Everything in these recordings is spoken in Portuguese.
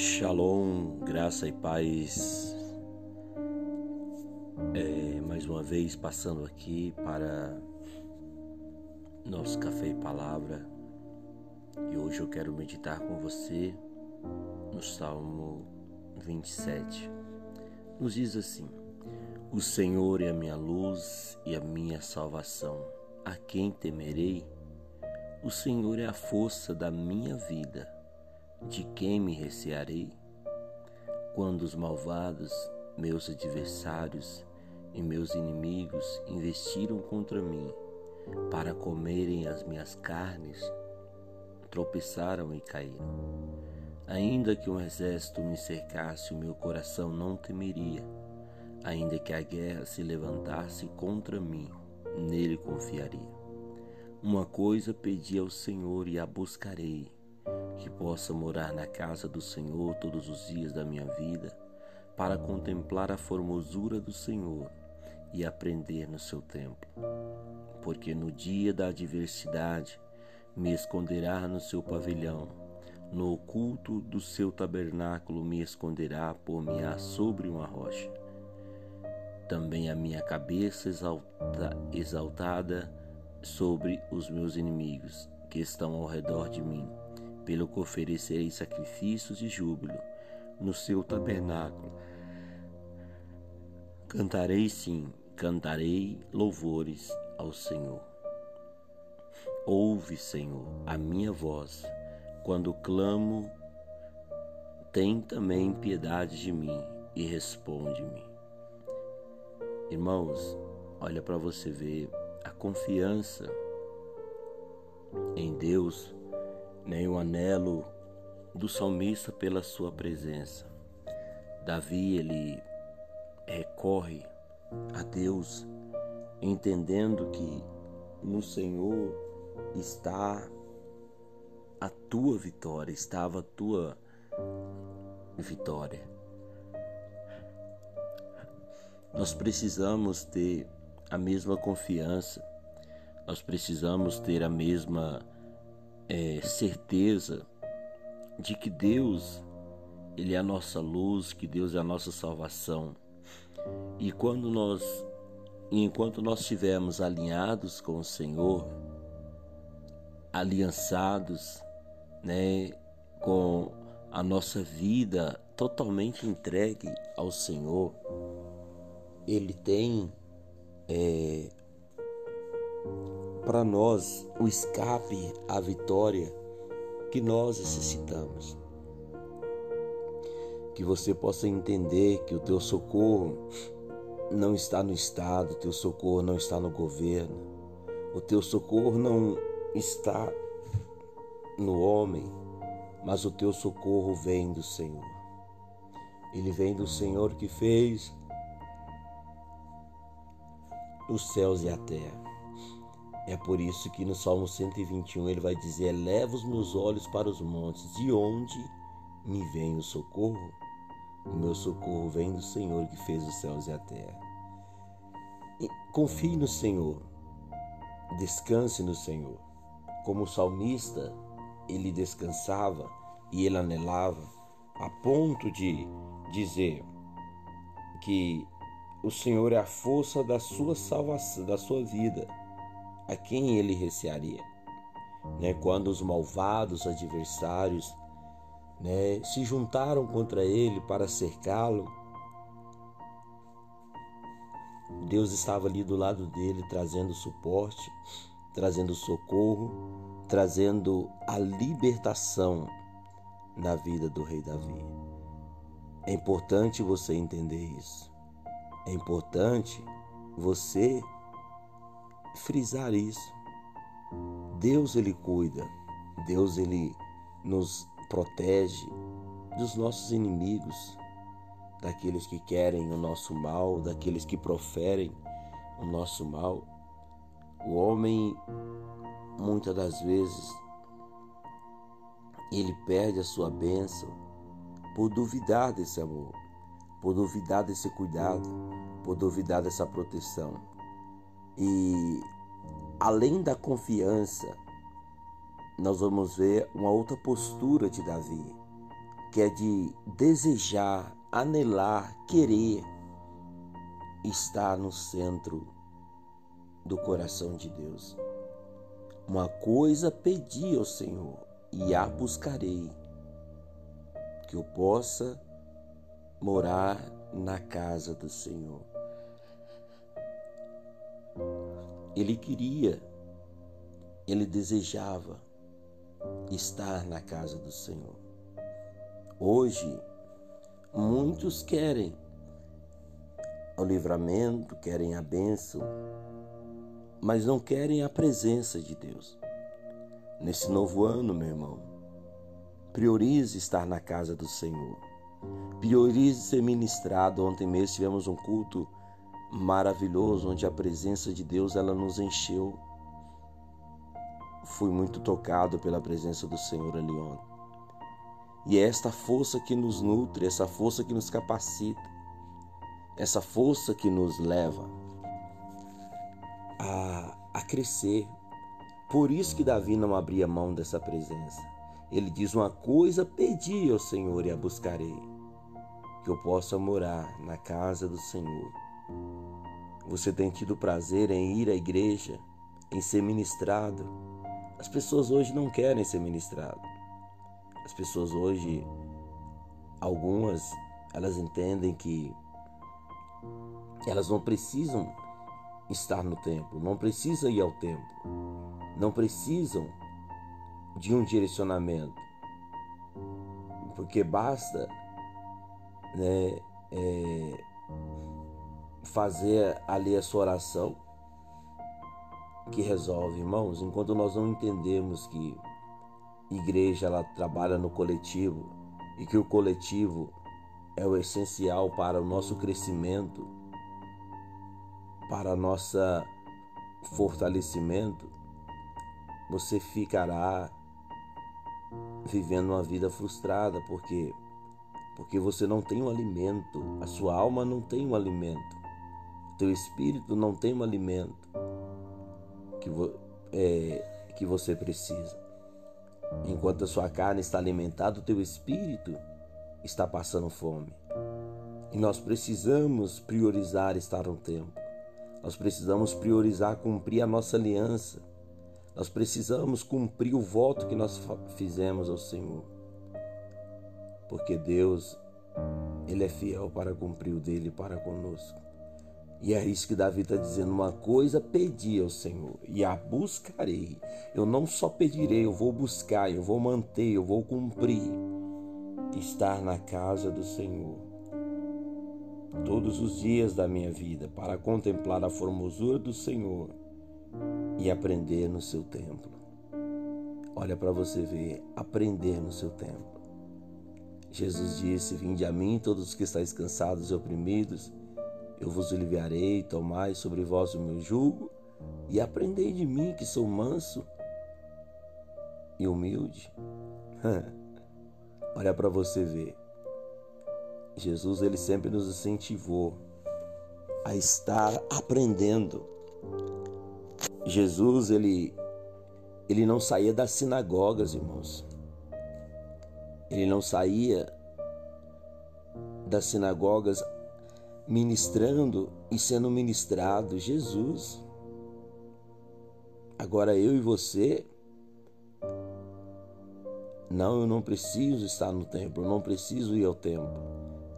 Shalom, graça e paz. É, mais uma vez passando aqui para nosso café e palavra. E hoje eu quero meditar com você no Salmo 27. Nos diz assim: O Senhor é a minha luz e a minha salvação. A quem temerei? O Senhor é a força da minha vida de quem me recearei? Quando os malvados, meus adversários e meus inimigos investiram contra mim para comerem as minhas carnes, tropeçaram e caíram. Ainda que um exército me cercasse, o meu coração não temeria. Ainda que a guerra se levantasse contra mim, nele confiaria. Uma coisa pedi ao Senhor e a buscarei que possa morar na casa do Senhor todos os dias da minha vida, para contemplar a formosura do Senhor e aprender no seu templo. Porque no dia da adversidade me esconderá no seu pavilhão, no oculto do seu tabernáculo me esconderá por-me-á sobre uma rocha. Também a minha cabeça exalta, exaltada sobre os meus inimigos que estão ao redor de mim pelo que oferecerei sacrifícios de júbilo no seu tabernáculo. Cantarei sim, cantarei louvores ao Senhor. Ouve, Senhor, a minha voz, quando clamo, tem também piedade de mim e responde-me. Irmãos, olha para você ver a confiança em Deus nem o anelo do salmista pela sua presença. Davi ele recorre a Deus, entendendo que no Senhor está a tua vitória, estava a tua vitória. Nós precisamos ter a mesma confiança, nós precisamos ter a mesma é, certeza de que Deus ele é a nossa luz, que Deus é a nossa salvação. E quando nós, enquanto nós estivermos alinhados com o Senhor, aliançados, né, com a nossa vida totalmente entregue ao Senhor, Ele tem é, para nós o escape à vitória que nós necessitamos. Que você possa entender que o teu socorro não está no Estado, o teu socorro não está no governo, o teu socorro não está no homem, mas o teu socorro vem do Senhor. Ele vem do Senhor que fez os céus e a terra. É por isso que no Salmo 121 ele vai dizer: Eleva os meus olhos para os montes, de onde me vem o socorro? O meu socorro vem do Senhor que fez os céus e a terra. E confie no Senhor, descanse no Senhor. Como o salmista, ele descansava e ele anelava, a ponto de dizer que o Senhor é a força da sua salvação, da sua vida a quem ele recearia? Né? Quando os malvados adversários né, se juntaram contra ele para cercá-lo, Deus estava ali do lado dele, trazendo suporte, trazendo socorro, trazendo a libertação na vida do rei Davi. É importante você entender isso. É importante você frisar isso. Deus ele cuida, Deus ele nos protege dos nossos inimigos, daqueles que querem o nosso mal, daqueles que proferem o nosso mal. O homem muitas das vezes ele perde a sua bênção por duvidar desse amor, por duvidar desse cuidado, por duvidar dessa proteção. E além da confiança, nós vamos ver uma outra postura de Davi. que é de desejar, anelar, querer estar no centro do coração de Deus. Uma coisa pedi ao Senhor e a buscarei, que eu possa morar na casa do Senhor. Ele queria, ele desejava estar na casa do Senhor. Hoje, muitos querem o livramento, querem a bênção, mas não querem a presença de Deus. Nesse novo ano, meu irmão, priorize estar na casa do Senhor. Priorize ser ministrado. Ontem mesmo tivemos um culto maravilhoso onde a presença de Deus ela nos encheu. Fui muito tocado pela presença do Senhor ali ontem. E é esta força que nos nutre, essa força que nos capacita, essa força que nos leva a, a crescer. Por isso que Davi não abria mão dessa presença. Ele diz: Uma coisa pedi ao Senhor e a buscarei, que eu possa morar na casa do Senhor você tem tido prazer em ir à igreja, em ser ministrado? As pessoas hoje não querem ser ministrado. As pessoas hoje, algumas, elas entendem que elas não precisam estar no templo, não precisam ir ao templo, não precisam de um direcionamento, porque basta né, é, fazer ali a sua oração que resolve, irmãos. Enquanto nós não entendemos que igreja ela trabalha no coletivo e que o coletivo é o essencial para o nosso crescimento, para nossa fortalecimento, você ficará vivendo uma vida frustrada, porque porque você não tem um alimento, a sua alma não tem um alimento teu espírito não tem um alimento que, é, que você precisa. Enquanto a sua carne está alimentada, o teu espírito está passando fome. E nós precisamos priorizar estar no tempo. Nós precisamos priorizar cumprir a nossa aliança. Nós precisamos cumprir o voto que nós fizemos ao Senhor. Porque Deus, Ele é fiel para cumprir o dele para conosco. E é isso que Davi está dizendo: uma coisa pedi ao Senhor e a buscarei. Eu não só pedirei, eu vou buscar, eu vou manter, eu vou cumprir. Estar na casa do Senhor todos os dias da minha vida para contemplar a formosura do Senhor e aprender no seu templo. Olha para você ver, aprender no seu templo. Jesus disse: Vinde a mim, todos os que estáis cansados e oprimidos eu vos aliviarei, tomai sobre vós o meu jugo e aprendei de mim que sou manso e humilde. Olha para você ver. Jesus ele sempre nos incentivou a estar aprendendo. Jesus ele ele não saía das sinagogas, irmãos. Ele não saía das sinagogas ministrando e sendo ministrado Jesus. Agora eu e você, não, eu não preciso estar no templo, eu não preciso ir ao templo.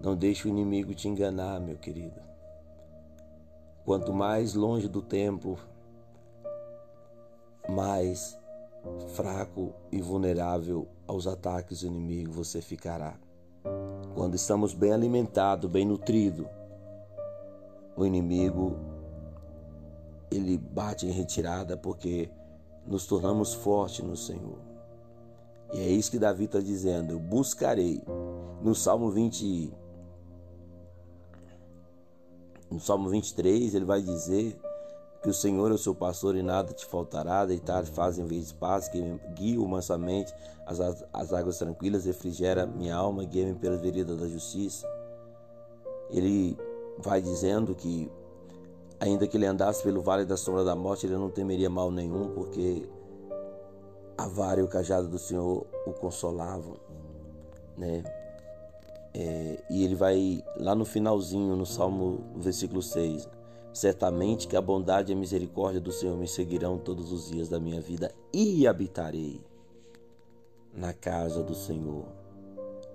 Não deixe o inimigo te enganar, meu querido. Quanto mais longe do templo, mais fraco e vulnerável aos ataques do inimigo você ficará. Quando estamos bem alimentados, bem nutridos, o inimigo ele bate em retirada porque nos tornamos fortes no Senhor. E é isso que Davi está dizendo: eu buscarei. No Salmo 20, no Salmo 23, ele vai dizer que o Senhor é o seu pastor e nada te faltará, deitar faz em vez de paz, que guia mansamente as, as águas tranquilas, refrigera minha alma, guia-me pela vereda da justiça. Ele vai dizendo que, ainda que ele andasse pelo vale da sombra da morte, ele não temeria mal nenhum, porque a vara e o cajado do Senhor o consolavam. Né? É, e ele vai lá no finalzinho, no Salmo, versículo 6. Certamente que a bondade e a misericórdia do Senhor me seguirão todos os dias da minha vida e habitarei na casa do Senhor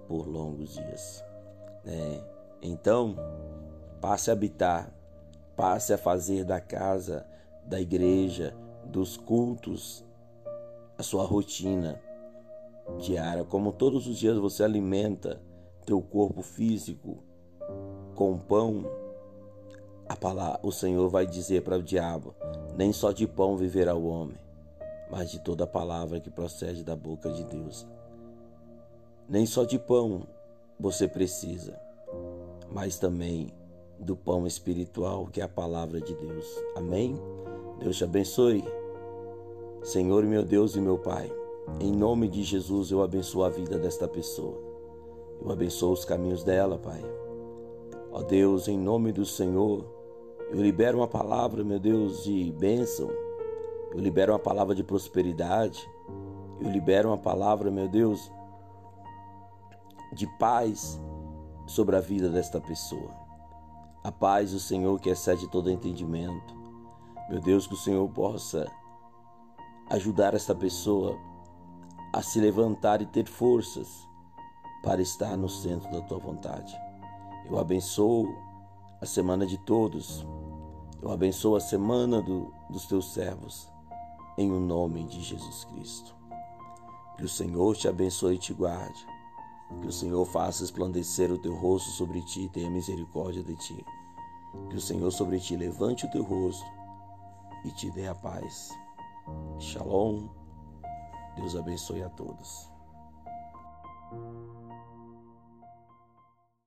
por longos dias. É, então, passe a habitar, passe a fazer da casa, da igreja, dos cultos, a sua rotina diária. Como todos os dias você alimenta teu corpo físico com pão, a palavra, o Senhor vai dizer para o diabo: nem só de pão viverá o homem, mas de toda palavra que procede da boca de Deus. Nem só de pão você precisa, mas também do pão espiritual que é a palavra de Deus. Amém? Deus te abençoe. Senhor, meu Deus e meu Pai, em nome de Jesus eu abençoo a vida desta pessoa. Eu abençoo os caminhos dela, Pai. Ó Deus, em nome do Senhor, eu libero uma palavra, meu Deus, de bênção. Eu libero uma palavra de prosperidade. Eu libero uma palavra, meu Deus, de paz sobre a vida desta pessoa. A paz do Senhor que excede todo entendimento. Meu Deus, que o Senhor possa ajudar esta pessoa a se levantar e ter forças para estar no centro da tua vontade. Eu abençoo a semana de todos. Eu abençoo a semana do, dos teus servos, em o nome de Jesus Cristo. Que o Senhor te abençoe e te guarde. Que o Senhor faça esplandecer o teu rosto sobre ti e tenha misericórdia de ti. Que o Senhor sobre ti levante o teu rosto e te dê a paz. Shalom. Deus abençoe a todos.